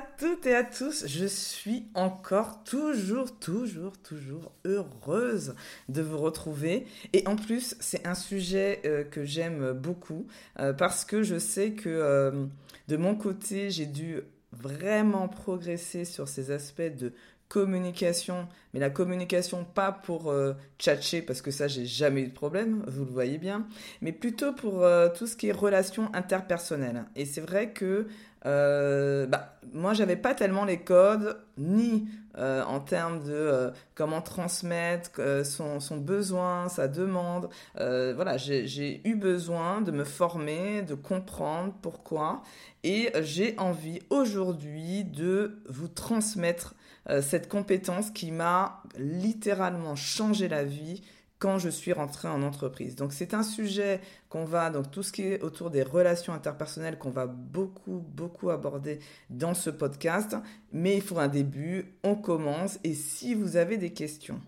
Toutes et à tous, je suis encore toujours, toujours, toujours heureuse de vous retrouver. Et en plus, c'est un sujet euh, que j'aime beaucoup euh, parce que je sais que euh, de mon côté, j'ai dû vraiment progresser sur ces aspects de communication, mais la communication pas pour euh, tchatcher parce que ça j'ai jamais eu de problème, vous le voyez bien, mais plutôt pour tout ce qui est relations interpersonnelles. Et c'est vrai que euh, bah, moi j'avais pas tellement les codes ni euh, en termes de comment transmettre son, son, besoin, sa demande. voilà, j'ai eu besoin de me former, de comprendre pourquoi, et j'ai envie aujourd'hui de vous transmettre euh, cette compétence qui m'a littéralement changé la vie quand je suis rentrée en entreprise. Donc c'est un sujet qu'on va, donc tout ce qui est autour des relations interpersonnelles, qu'on va beaucoup, beaucoup aborder dans ce podcast. Mais il faut un début, on commence. Et si vous avez des questions,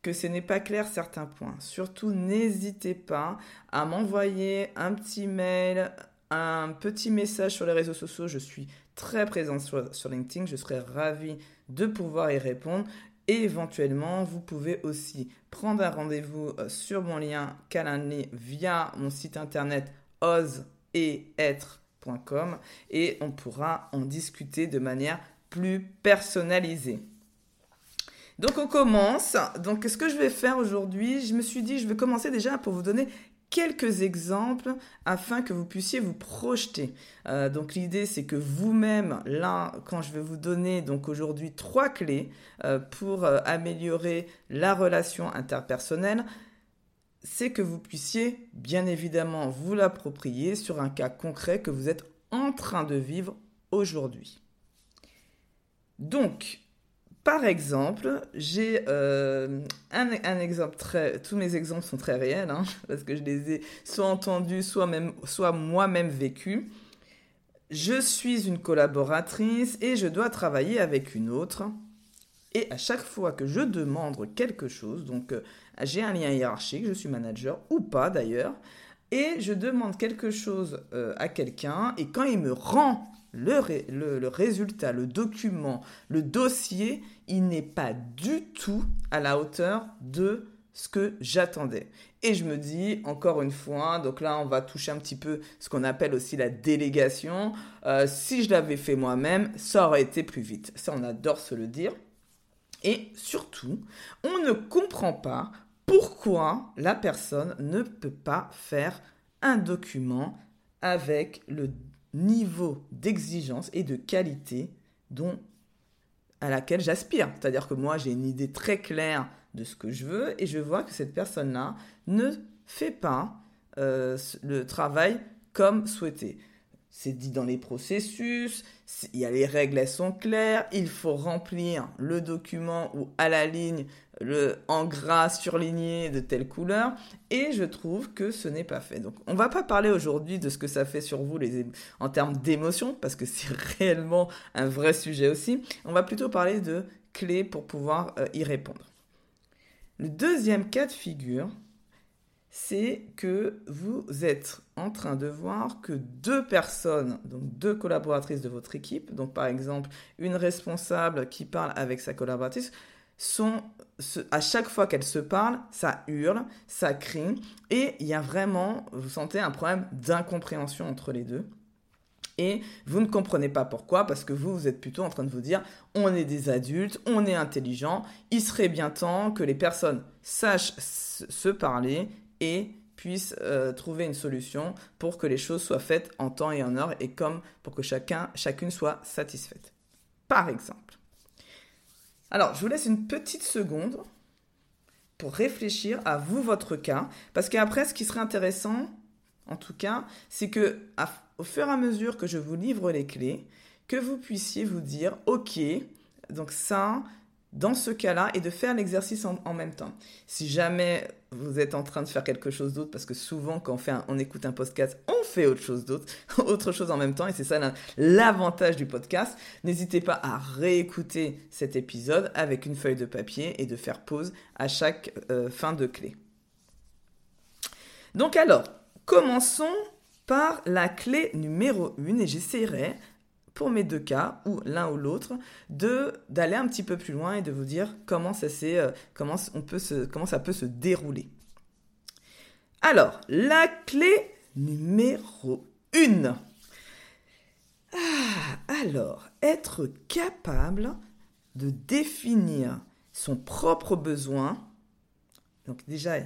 que ce n'est pas clair certains points, surtout n'hésitez pas à m'envoyer un petit mail, un petit message sur les réseaux sociaux. Je suis très présente sur, LinkedIn. Je serai ravie de pouvoir y répondre. Et éventuellement, vous pouvez aussi prendre un rendez-vous euh, sur mon lien Calendly via mon site internet oseeêtre.com et on pourra en discuter de manière plus personnalisée. Donc on commence. Donc ce que je vais faire aujourd'hui, je me suis dit je vais commencer déjà pour vous donner quelques exemples afin que vous puissiez vous projeter. Euh, donc l'idée c'est que vous-même, là, quand je vais vous donner donc aujourd'hui trois clés euh, pour euh, améliorer la relation interpersonnelle, c'est que vous puissiez bien évidemment vous l'approprier sur un cas concret que vous êtes en train de vivre aujourd'hui. Donc, par exemple, j'ai euh, un, exemple très... Tous mes exemples sont très réels, hein, parce que je les ai soit entendus, soit, même, soit moi-même vécus. Je suis une collaboratrice et je dois travailler avec une autre. Et à chaque fois que je demande quelque chose, donc euh, j'ai un lien hiérarchique, je suis manager ou pas d'ailleurs, et je demande quelque chose euh, à quelqu'un, et quand il me rend le, résultat, le document, le dossier, il n'est pas du tout à la hauteur de ce que j'attendais. Et je me dis, encore une fois, donc là, on va toucher un petit peu ce qu'on appelle aussi la délégation. Euh, si je l'avais fait moi-même, ça aurait été plus vite. Ça, on adore se le dire. Et surtout, on ne comprend pas pourquoi la personne ne peut pas faire un document avec le niveau d'exigence et de qualité à laquelle j'aspire. C'est-à-dire que moi, j'ai une idée très claire de ce que je veux et je vois que cette personne-là ne fait pas euh, le travail comme souhaité. C'est dit dans les processus, il y a les règles, elles sont claires, il faut remplir le document ou à la ligne le en gras surligné de telle couleur et je trouve que ce n'est pas fait. Donc on va pas parler aujourd'hui de ce que ça fait sur vous les en termes d'émotion parce que c'est réellement un vrai sujet aussi. On va plutôt parler de clés pour pouvoir euh, y répondre. Le deuxième cas de figure, c'est que vous êtes en train de voir que deux personnes, donc deux collaboratrices de votre équipe, donc par exemple une responsable qui parle avec sa collaboratrice, sont à chaque fois qu'elles se parlent, ça hurle, ça crie, et il y a vraiment, vous sentez un problème d'incompréhension entre les deux. Et vous ne comprenez pas pourquoi, parce que vous, vous êtes plutôt en train de vous dire, on est des adultes, on est intelligents, il serait bien temps que les personnes sachent se parler et puissent euh, trouver une solution pour que les choses soient faites en temps et en heure et comme pour que chacun, chacune soit satisfaite. Par exemple. Alors, je vous laisse une petite seconde pour réfléchir à vous, votre cas. Parce qu'après, ce qui serait intéressant, en tout cas, c'est que au fur et à mesure que je vous livre les clés, que vous puissiez vous dire, OK, donc ça, dans ce cas-là et de faire l'exercice en, même temps. Si jamais vous êtes en train de faire quelque chose d'autre, parce que souvent quand on, fait on écoute un podcast, on fait autre chose d'autre, autre chose en même temps, et c'est ça l'avantage du podcast, n'hésitez pas à réécouter cet épisode avec une feuille de papier et de faire pause à chaque euh, fin de clé. Donc alors, commençons par la clé numéro 1 et j'essaierai pour mes deux cas, ou l'un ou l'autre, de d'aller un petit peu plus loin et de vous dire comment ça, euh, comment, peut se, comment ça peut se dérouler. Alors, la clé numéro 1. Ah, alors, être capable de définir son propre besoin. Donc déjà,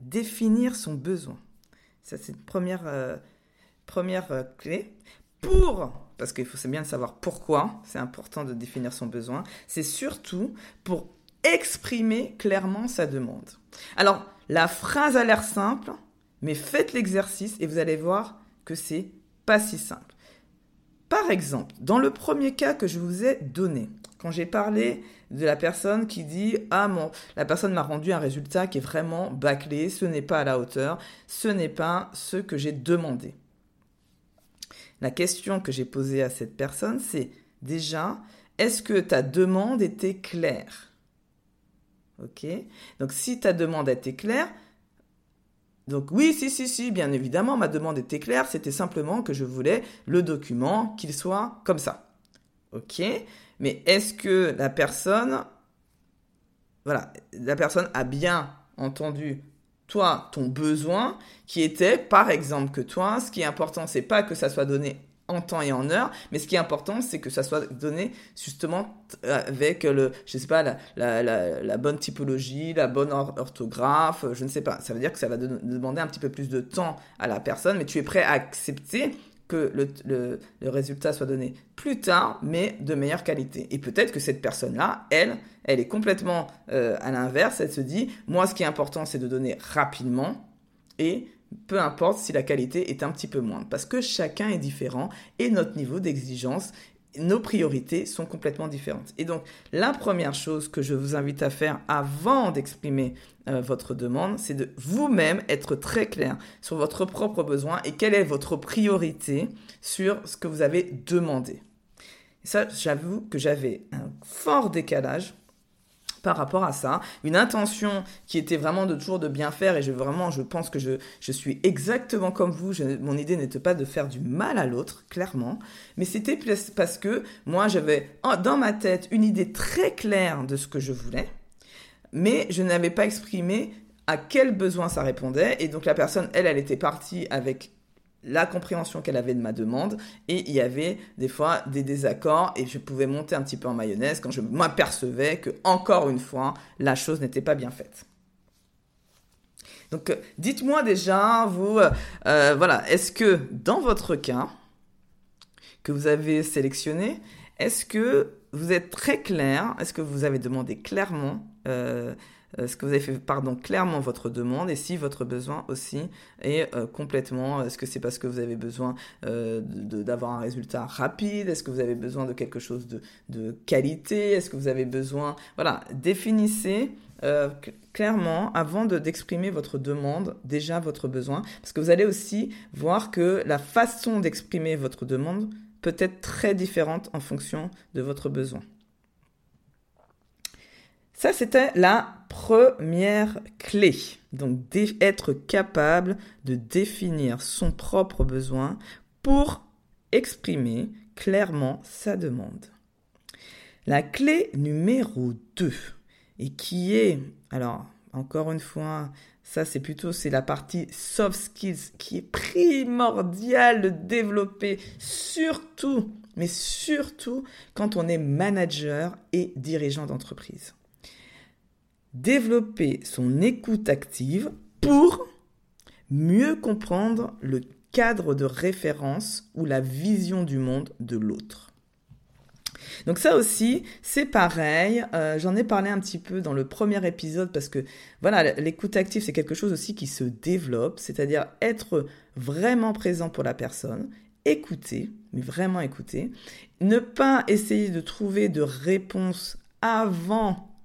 définir son besoin. Ça, c'est une première, euh, euh, clé. Pour parce qu'il faut c'est bien savoir pourquoi, c'est important de définir son besoin, c'est surtout pour exprimer clairement sa demande. Alors, la phrase a l'air simple, mais faites l'exercice et vous allez voir que c'est pas si simple. Par exemple, dans le premier cas que je vous ai donné, quand j'ai parlé de la personne qui dit ah mon la personne m'a rendu un résultat qui est vraiment bâclé, ce n'est pas à la hauteur, ce n'est pas ce que j'ai demandé. La question que j'ai posée à cette personne, c'est déjà, est-ce que ta demande était claire? Ok? Donc si ta demande était claire, donc oui, si, si, si, bien évidemment, ma demande était claire, c'était simplement que je voulais le document, qu'il soit comme ça. Ok? Mais est-ce que la personne, voilà, la personne a bien entendu toi, ton besoin, qui était, par exemple, que toi, ce qui est important, c'est pas que ça soit donné en temps et en heure, mais ce qui est important, c'est que ça soit donné justement avec le, je sais pas, la, bonne typologie, la bonne orthographe, je ne sais pas. Ça veut dire que ça va demander un petit peu plus de temps à la personne, mais tu es prêt à accepter que le, résultat soit donné plus tard, mais de meilleure qualité. Et peut-être que cette personne-là, elle, elle est complètement euh, à l'inverse. Elle se dit, moi, ce qui est important, c'est de donner rapidement et peu importe si la qualité est un petit peu moindre. Parce que chacun est différent et notre niveau d'exigence nos priorités sont complètement différentes. Et donc, la première chose que je vous invite à faire avant d'exprimer euh, votre demande, c'est de vous-même être très clair sur votre propre besoin et quelle est votre priorité sur ce que vous avez demandé. ça, j'avoue que j'avais un fort décalage par rapport à ça. Une intention qui était vraiment de toujours de bien faire et je vraiment, je pense que je, je suis exactement comme vous. mon idée n'était pas de faire du mal à l'autre, clairement, mais c'était parce que moi j'avais dans ma tête une idée très claire de ce que je voulais, mais je n'avais pas exprimé à quel besoin ça répondait et donc la personne, elle, elle était partie avec la compréhension qu'elle avait de ma demande et il y avait des fois des désaccords et je pouvais monter un petit peu en mayonnaise quand je m'apercevais que encore une fois la chose n'était pas bien faite. Donc euh, dites-moi déjà vous euh, euh, voilà est-ce que dans votre cas que vous avez sélectionné est-ce que vous êtes très clair est-ce que vous avez demandé clairement euh, que vous avez fait pardon, clairement votre demande et si votre besoin aussi est euh, complètement, est-ce que c'est parce que vous avez besoin euh, d'avoir un résultat rapide, est-ce que vous avez besoin de quelque chose de, de qualité, est-ce que vous avez besoin, voilà, définissez clairement avant d'exprimer votre demande déjà votre besoin. Parce que vous allez aussi voir que la façon d'exprimer votre demande peut être très différente en fonction de votre besoin. Ça, c'était la première clé. Donc, être capable de définir son propre besoin pour exprimer clairement sa demande. La clé numéro 2, et qui est, alors, encore une fois, ça c'est plutôt la partie soft skills qui est primordiale de développer, surtout, mais surtout quand on est manager et dirigeant d'entreprise développer son écoute active pour mieux comprendre le cadre de référence ou la vision du monde de l'autre. Donc ça aussi, c'est pareil. Euh, j'en ai parlé un petit peu dans le premier épisode parce que voilà, l'écoute active, c'est quelque chose aussi qui se développe, c'est-à-dire être vraiment présent pour la personne, écouter, mais vraiment écouter, ne pas essayer de trouver de réponse avant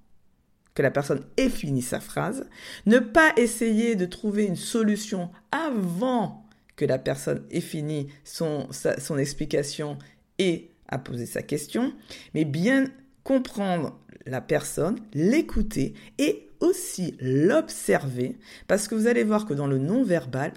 que la personne ait fini sa phrase, ne pas essayer de trouver une solution avant que la personne ait fini son, explication et à poser sa question, mais bien comprendre la personne, l'écouter et aussi l'observer, parce que vous allez voir que dans le non-verbal,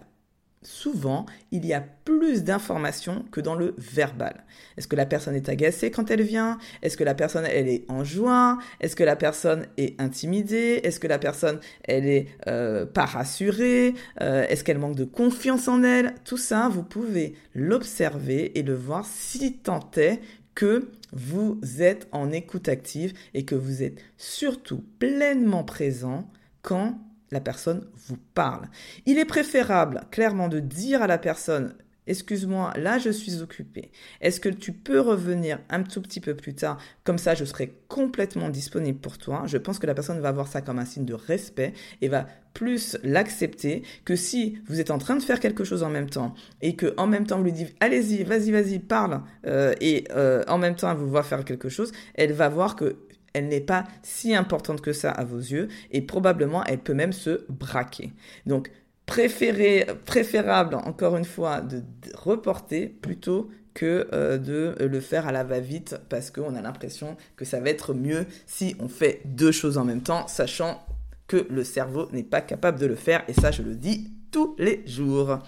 souvent, il y a plus d'informations que dans le verbal. Est-ce que la personne est agacée quand elle vient? Est-ce que la personne, elle est en joie Est-ce que la personne est intimidée? Est-ce que la personne, elle est euh, pas rassurée? Euh, Est-ce qu'elle manque de confiance en elle? Tout ça, vous pouvez l'observer et le voir si tant est que vous êtes en écoute active et que vous êtes surtout pleinement présent quand la personne vous parle. Il est préférable clairement de dire à la personne Excuse-moi, là je suis occupé. Est-ce que tu peux revenir un tout petit peu plus tard? Comme ça, je serai complètement disponible pour toi. Je pense que la personne va voir ça comme un signe de respect et va plus l'accepter que si vous êtes en train de faire quelque chose en même temps et que même temps vous lui dites allez-y, vas-y, vas-y, parle euh, et euh, en même temps elle vous voit faire quelque chose, elle va voir que elle n'est pas si importante que ça à vos yeux et probablement elle peut même se braquer. Donc préféré, préférable encore une fois de, reporter plutôt que euh, de le faire à la va-vite parce qu'on a l'impression que ça va être mieux si on fait deux choses en même temps, sachant que le cerveau n'est pas capable de le faire et ça je le dis tous les jours.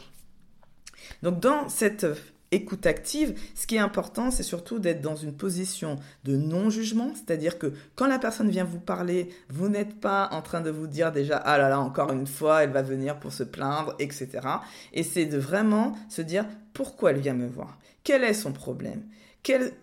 Donc dans cette écoute active, ce qui est important, c'est surtout d'être dans une position de non-jugement, c'est-à-dire que quand la personne vient vous parler, vous n'êtes pas en train de vous dire déjà, ah là là, encore une fois, elle va venir pour se plaindre, etc. Et c'est de vraiment se dire, pourquoi elle vient me voir? Quel est son problème?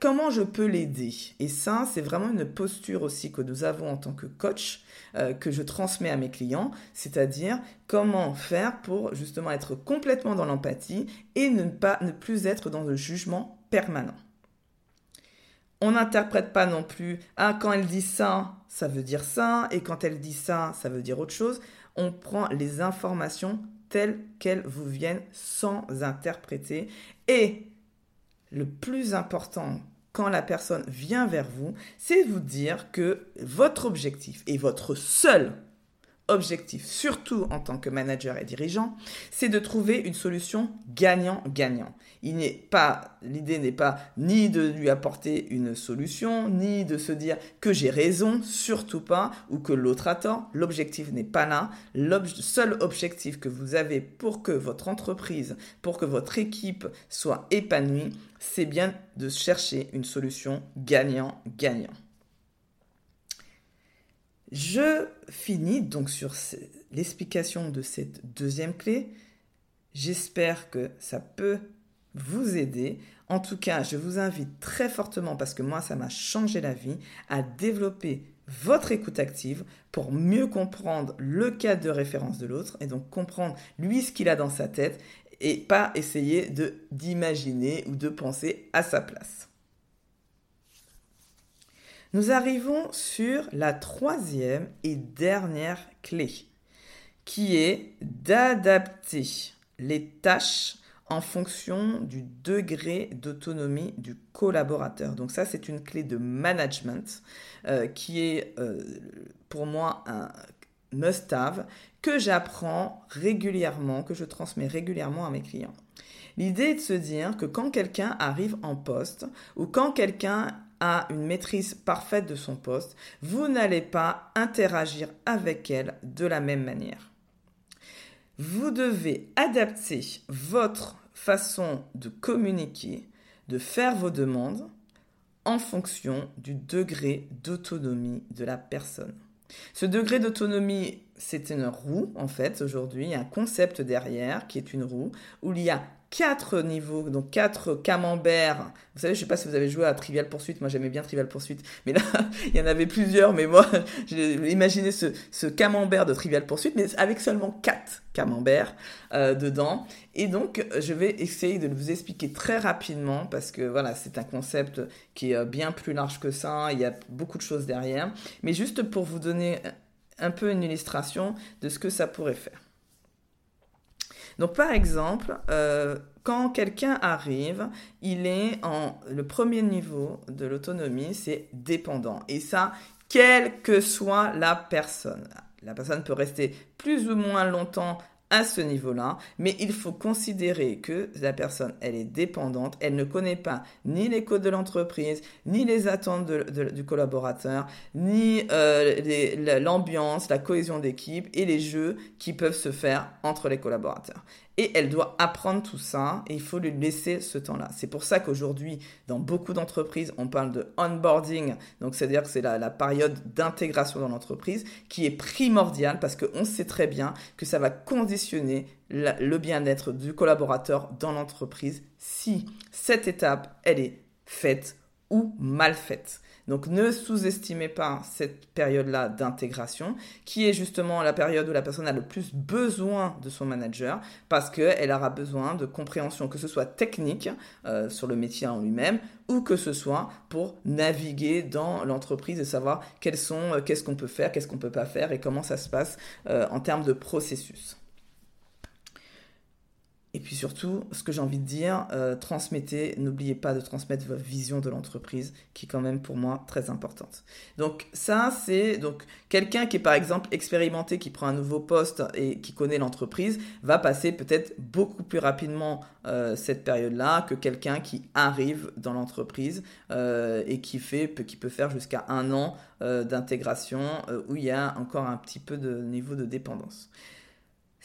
Comment je peux l'aider? Et ça, c'est vraiment une posture aussi que nous avons en tant que coach, euh, que je transmets à mes clients, c'est-à-dire comment faire pour justement être complètement dans l'empathie et ne, pas, ne plus être dans le jugement permanent. On n'interprète pas non plus, ah, quand elle dit ça, ça veut dire ça, et quand elle dit ça, ça veut dire autre chose. On prend les informations telles qu'elles vous viennent sans interpréter. Et le plus important quand la personne vient vers vous, c'est vous dire que votre objectif et votre seul objectif, surtout en tant que manager et dirigeant, c'est de trouver une solution gagnant-gagnant. Il n'est pas, l'idée n'est pas ni de lui apporter une solution, ni de se dire que j'ai raison, surtout pas, ou que l'autre a tort. L'objectif n'est pas là. Le seul objectif que vous avez pour que votre entreprise, pour que votre équipe soit épanouie, c'est bien de chercher une solution gagnant-gagnant. Je finis donc sur l'explication de cette deuxième clé. J'espère que ça peut vous aider. En tout cas, je vous invite très fortement, parce que moi, ça m'a changé la vie, à développer votre écoute active pour mieux comprendre le cadre de référence de l'autre et donc comprendre lui ce qu'il a dans sa tête et pas essayer d'imaginer ou de penser à sa place. Nous arrivons sur la troisième et dernière clé, qui est d'adapter les tâches en fonction du degré d'autonomie du collaborateur. Donc ça, c'est une clé de management euh, qui est euh, pour moi un must-have que j'apprends régulièrement, que je transmets régulièrement à mes clients. L'idée est de se dire que quand quelqu'un arrive en poste ou quand quelqu'un une maîtrise parfaite de son poste, vous n'allez pas interagir avec elle de la même manière. Vous devez adapter votre façon de communiquer, de faire vos demandes en fonction du degré d'autonomie de la personne. Ce degré d'autonomie, c'est une roue en fait aujourd'hui, un concept derrière qui est une roue où il y a quatre niveaux, donc quatre camemberts. Vous savez, je sais pas si vous avez joué à Trivial Poursuite. Moi, j'aimais bien Trivial Poursuite, mais là, il y en avait plusieurs. Mais moi, j'ai imaginé ce, ce camembert de Trivial Poursuite, mais avec seulement quatre camemberts euh, dedans. Et donc, je vais essayer de vous expliquer très rapidement parce que voilà, c'est un concept qui est bien plus large que ça. Il y a beaucoup de choses derrière, mais juste pour vous donner un peu une illustration de ce que ça pourrait faire. Donc par exemple, euh, quand quelqu'un arrive, il est en le premier niveau de l'autonomie, c'est dépendant. Et ça, quelle que soit la personne. La personne peut rester plus ou moins longtemps à ce niveau-là, mais il faut considérer que la personne, elle est dépendante, elle ne connaît pas ni les codes de l'entreprise, ni les attentes du collaborateur, ni euh, l'ambiance, la cohésion d'équipe et les jeux qui peuvent se faire entre les collaborateurs. Et elle doit apprendre tout ça et il faut lui laisser ce temps-là. C'est pour ça qu'aujourd'hui, dans beaucoup d'entreprises, on parle de onboarding. Donc, c'est-à-dire que c'est la, période d'intégration dans l'entreprise qui est primordiale parce qu'on sait très bien que ça va conditionner le bien-être du collaborateur dans l'entreprise si cette étape, elle est faite ou mal faite. Donc ne sous-estimez pas cette période-là d'intégration, qui est justement la période où la personne a le plus besoin de son manager, parce qu'elle aura besoin de compréhension, que ce soit technique euh, sur le métier en lui-même, ou que ce soit pour naviguer dans l'entreprise et savoir quels sont, euh, qu'est-ce qu'on peut faire, qu'est-ce qu'on peut pas faire et comment ça se passe euh, en termes de processus. Et puis surtout, ce que j'ai envie de dire, euh, transmettez, n'oubliez pas de transmettre votre vision de l'entreprise, qui est quand même pour moi très importante. Donc ça, c'est donc quelqu'un qui est par exemple expérimenté, qui prend un nouveau poste et qui connaît l'entreprise, va passer peut-être beaucoup plus rapidement euh, cette période-là que quelqu'un qui arrive dans l'entreprise euh, et qui fait, qui peut faire jusqu'à un an d'intégration où il y a encore un petit peu de niveau de dépendance.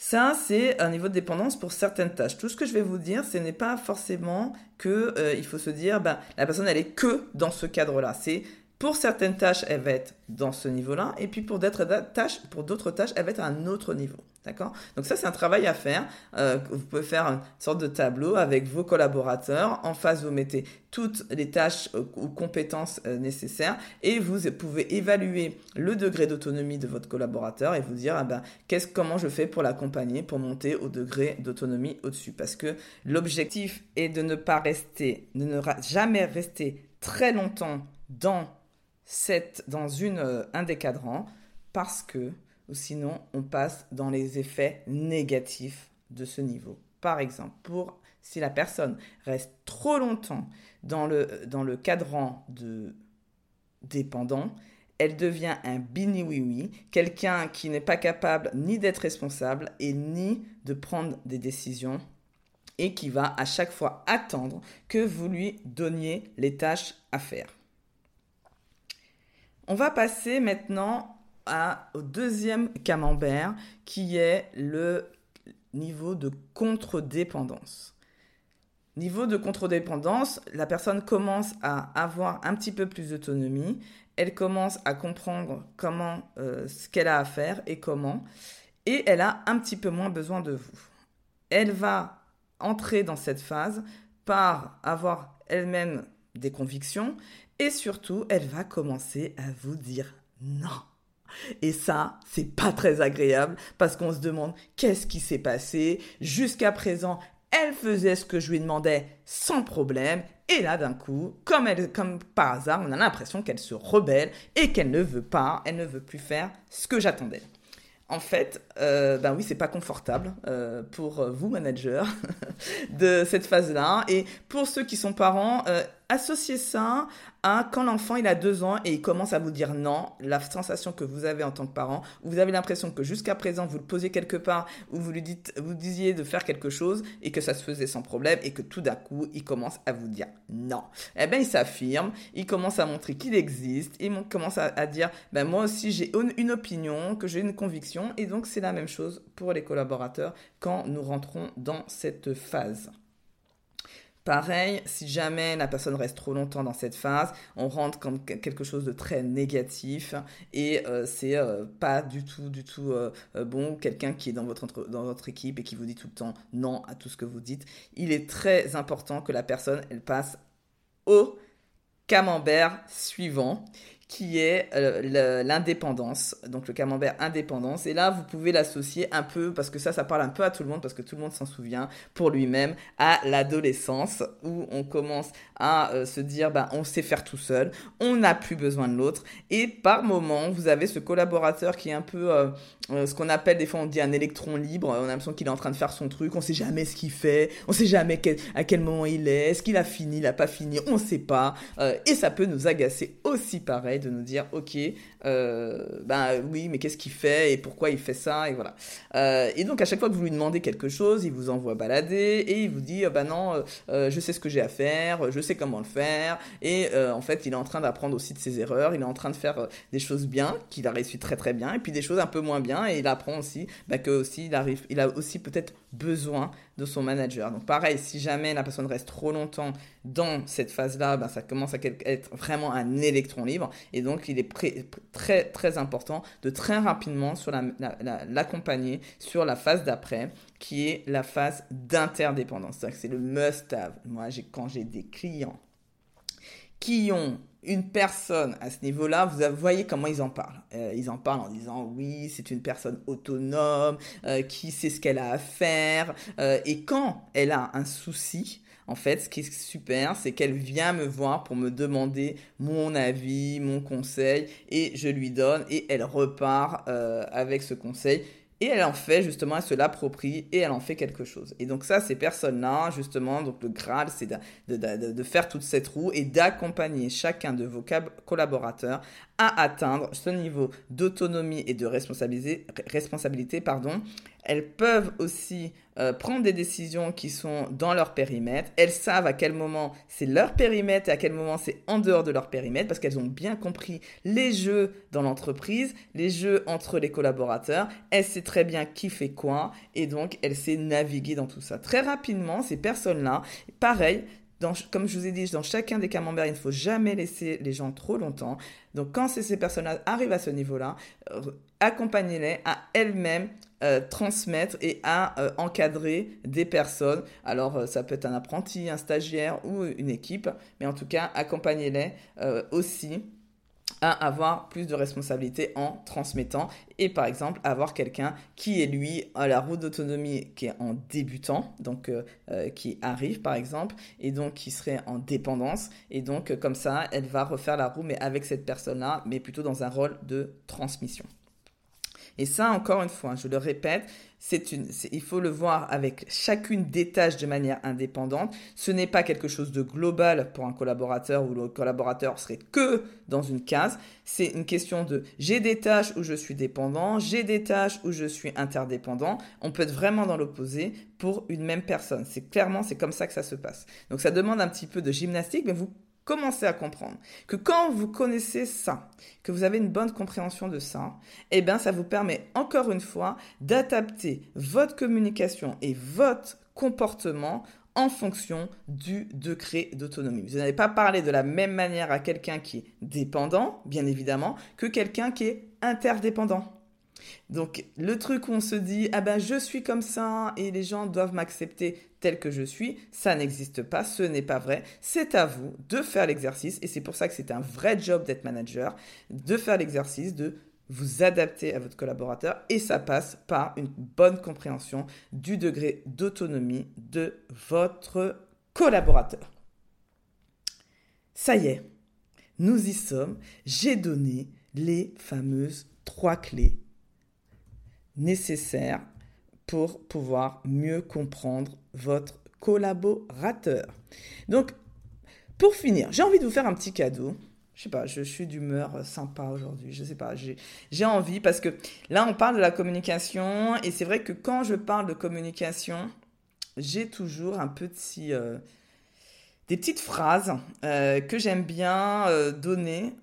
Ça, c'est un niveau de dépendance pour certaines tâches. Tout ce que je vais vous dire, ce n'est pas forcément que euh, il faut se dire, ben, la personne, elle est que dans ce cadre-là. C'est pour certaines tâches, elle va être dans ce niveau-là, et puis pour d'autres tâches, pour d'autres tâches, elle va être à un autre niveau. D'accord? Donc ça, c'est un travail à faire. Euh, vous pouvez faire une sorte de tableau avec vos collaborateurs. En face, vous mettez toutes les tâches ou compétences euh, nécessaires et vous pouvez évaluer le degré d'autonomie de votre collaborateur et vous dire ah ben, qu'est-ce, comment je fais pour l'accompagner pour monter au degré d'autonomie au-dessus? Parce que l'objectif est de ne pas rester, de ne jamais rester très longtemps dans cette, dans une, un des cadrans parce que sinon on passe dans les effets négatifs de ce niveau. Par exemple, si la personne reste trop longtemps dans le, dans le cadran de dépendant, elle devient un bini-oui-oui, quelqu'un qui n'est pas capable ni d'être responsable et ni de prendre des décisions et qui va à chaque fois attendre que vous lui donniez les tâches à faire. On va passer maintenant au deuxième camembert qui est le niveau de contre-dépendance. Niveau de contre-dépendance, la personne commence à avoir un petit peu plus d'autonomie, elle commence à comprendre comment euh, ce qu'elle a à faire et comment, et elle a un petit peu moins besoin de vous. Elle va entrer dans cette phase par avoir elle-même des convictions et surtout, elle va commencer à vous dire non. Et ça, c'est pas très agréable parce qu'on se demande qu'est-ce qui s'est passé. Jusqu'à présent, elle faisait ce que je lui demandais sans problème. Et là, d'un coup, comme, elle, comme par hasard, on a l'impression qu'elle se rebelle et qu'elle ne veut pas, elle ne veut plus faire ce que j'attendais. En fait, euh, ben oui, c'est pas confortable euh, pour vous, manager, de cette phase-là. Et pour ceux qui sont parents, euh, associez ça à quand l'enfant il a deux ans et il commence à vous dire non, la sensation que vous avez en tant que parent, vous avez l'impression que jusqu'à présent vous le posiez quelque part où vous lui dites, vous disiez de faire quelque chose et que ça se faisait sans problème et que tout d'un coup il commence à vous dire non. Eh ben il s'affirme, il commence à montrer qu'il existe, il commence à, à dire ben moi aussi j'ai une opinion, que j'ai une conviction et donc c'est la même chose pour les collaborateurs quand nous rentrons dans cette phase. Pareil, si jamais la personne reste trop longtemps dans cette phase, on rentre comme quelque chose de très négatif et euh, c'est euh, pas du tout, du tout euh, bon. Quelqu'un qui est dans votre, dans votre équipe et qui vous dit tout le temps non à tout ce que vous dites, il est très important que la personne elle passe au camembert suivant qui est euh, l'indépendance, donc le camembert indépendance. Et là, vous pouvez l'associer un peu, parce que ça, ça parle un peu à tout le monde, parce que tout le monde s'en souvient, pour lui-même, à l'adolescence, où on commence à euh, se dire, ben, on sait faire tout seul, on n'a plus besoin de l'autre. Et par moment, vous avez ce collaborateur qui est un peu euh, ce qu'on appelle, des fois, on dit un électron libre. On a l'impression qu'il est en train de faire son truc, on sait jamais ce qu'il fait, on sait jamais à quel moment il est, est-ce qu'il a fini, il n'a pas fini, on ne sait pas. et ça peut nous agacer aussi pareil de nous dire, ok, euh, ben oui, mais qu'est-ce qu'il fait et pourquoi il fait ça et voilà. Euh, et donc à chaque fois que vous lui demandez quelque chose, il vous envoie balader et il vous dit, ben non, euh, je sais ce que j'ai à faire, je sais comment le faire et en fait il est en train d'apprendre aussi de ses erreurs, il est en train de faire des choses bien qu'il a réussi très très bien et puis des choses un peu moins bien et il apprend aussi bah, que aussi il a aussi peut-être besoin de son manager. Donc pareil, si jamais la personne reste trop longtemps dans cette phase-là, ben, ça commence à être vraiment un électron libre. Et donc il est très très important de très rapidement sur l'accompagner la, sur la phase d'après, qui est la phase d'interdépendance. C'est le must-have. Moi, quand j'ai des clients qui ont une personne à ce niveau-là, vous voyez comment ils en parlent. Euh, ils en parlent en disant oui, c'est une personne autonome, euh, qui sait ce qu'elle a à faire. Euh, et quand elle a un souci, en fait, ce qui est super, c'est qu'elle vient me voir pour me demander mon avis, mon conseil, et je lui donne, et elle repart avec ce conseil et elle en fait justement, elle se l'approprie et elle en fait quelque chose. Et donc ça, ces personnes-là, justement, donc le Graal, c'est de, faire toute cette roue et d'accompagner chacun de vos collaborateurs à atteindre ce niveau d'autonomie et de responsabilité, responsabilité pardon, elles peuvent aussi euh, prendre des décisions qui sont dans leur périmètre. Elles savent à quel moment c'est leur périmètre et à quel moment c'est en dehors de leur périmètre parce qu'elles ont bien compris les jeux dans l'entreprise, les jeux entre les collaborateurs. Elles savent très bien qui fait quoi et donc elles savent naviguer dans tout ça. Très rapidement, ces personnes-là, pareil, comme je vous ai dit, dans chacun des camemberts, il ne faut jamais laisser les gens trop longtemps. Donc, quand ces personnes arrivent à ce niveau-là, accompagnez-les à elles-mêmes euh, transmettre et à euh, encadrer des personnes. Alors, ça peut être un apprenti, un stagiaire ou une équipe, mais en tout cas, accompagnez-les aussi à avoir plus de responsabilités en transmettant et par exemple avoir quelqu'un qui est lui à la route d'autonomie qui est en débutant donc euh, euh, qui arrive par exemple et donc qui serait en dépendance et donc comme ça elle va refaire la roue mais avec cette personne là mais plutôt dans un rôle de transmission. Et ça, encore une fois, je le répète, c'est une, il faut le voir avec chacune des tâches de manière indépendante. Ce n'est pas quelque chose de global pour un collaborateur où le collaborateur serait que dans une case. C'est une question de j'ai des tâches où je suis dépendant, j'ai des tâches où je suis interdépendant. On peut être vraiment dans l'opposé pour une même personne. C'est clairement, c'est comme ça que ça se passe. Donc ça demande un petit peu de gymnastique, mais vous commencez à comprendre que quand vous connaissez ça, que vous avez une bonne compréhension de ça, eh bien, ça vous permet encore une fois d'adapter votre communication et votre comportement en fonction du degré d'autonomie. Vous n'allez pas parler de la même manière à quelqu'un qui est dépendant, bien évidemment, que quelqu'un qui est interdépendant. Donc le truc où on se dit ah ben je suis comme ça et les gens doivent m'accepter tel que je suis, ça n'existe pas, ce n'est pas vrai. C'est à vous de faire l'exercice et c'est pour ça que c'est un vrai job d'être manager, de faire l'exercice de vous adapter à votre collaborateur et ça passe par une bonne compréhension du degré d'autonomie de votre collaborateur. Ça y est, nous y sommes. J'ai donné les fameuses trois clés nécessaires pour pouvoir mieux comprendre votre collaborateur. Donc, pour finir, j'ai envie de vous faire un petit cadeau. Je sais pas, je suis d'humeur sympa aujourd'hui. Je sais pas, j'ai envie parce que là, on parle de la communication et c'est vrai que quand je parle de communication, j'ai toujours un petit. Euh, des petites phrases euh, que j'aime bien euh, donner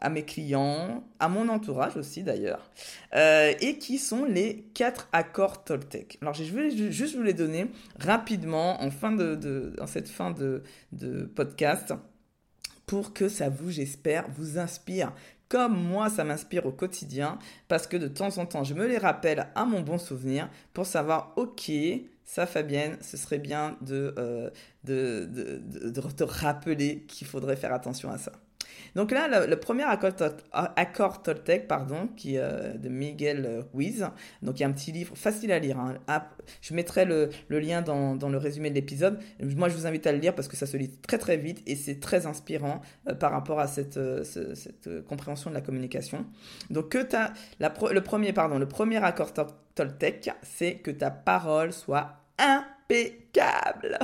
à mes clients, à mon entourage aussi d'ailleurs, euh, et qui sont les quatre accords Toltec. Alors je vais juste vous les donner rapidement en, fin de, en cette fin de, podcast pour que ça vous, j'espère, vous inspire comme moi ça m'inspire au quotidien, parce que de temps en temps je me les rappelle à mon bon souvenir pour savoir, ok, ça Fabienne, ce serait bien de, euh, te rappeler qu'il faudrait faire attention à ça. Donc là, le, premier accord, Toltec, pardon, qui euh, de Miguel Ruiz. Donc il y a un petit livre facile à lire. Hein. je mettrai le, lien dans, le résumé de l'épisode. Moi, je vous invite à le lire parce que ça se lit très très vite et c'est très inspirant euh, par rapport à cette, euh, compréhension de la communication. Donc que as, le premier, pardon, le premier accord Toltec, c'est que ta parole soit impeccable.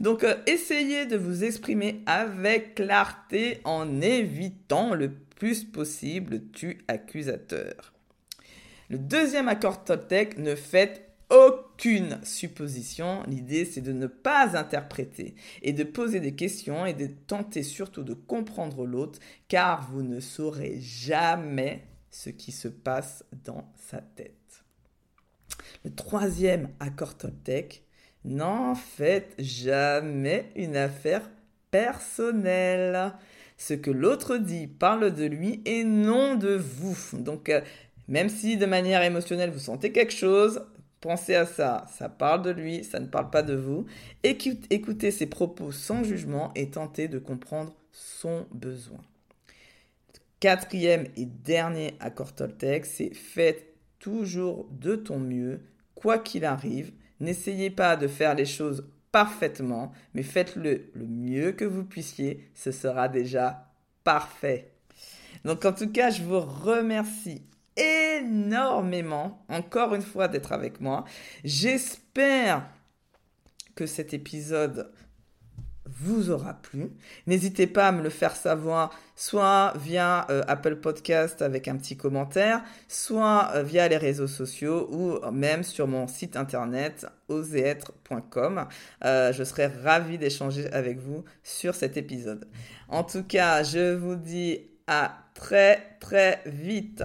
Donc euh, essayez de vous exprimer avec clarté en évitant le plus possible le tu accusateur. Le deuxième accord Toltec, ne faites aucune supposition. L'idée, c'est de ne pas interpréter et de poser des questions et de tenter surtout de comprendre l'autre, car vous ne saurez jamais ce qui se passe dans sa tête. Le troisième accord Toltec, n'en faites jamais une affaire personnelle. Ce que l'autre dit parle de lui et non de vous. Donc, euh, même si de manière émotionnelle vous sentez quelque chose, pensez à ça. Ça parle de lui, ça ne parle pas de vous. Écoutez ses propos sans jugement et tentez de comprendre son besoin. Quatrième et dernier accord Toltec, c'est faites toujours de ton mieux, quoi qu'il arrive. N'essayez pas de faire les choses parfaitement, mais faites-le le mieux que vous puissiez, ce sera déjà parfait. Donc en tout cas, je vous remercie énormément, encore une fois, d'être avec moi. J'espère que cet épisode vous aura plu. N'hésitez pas à me le faire savoir, soit via euh, Apple Podcast avec un petit commentaire, soit euh, via les réseaux sociaux ou même sur mon site internet oseêtre.com. Euh, je serai ravi d'échanger avec vous sur cet épisode. En tout cas, je vous dis à très très vite.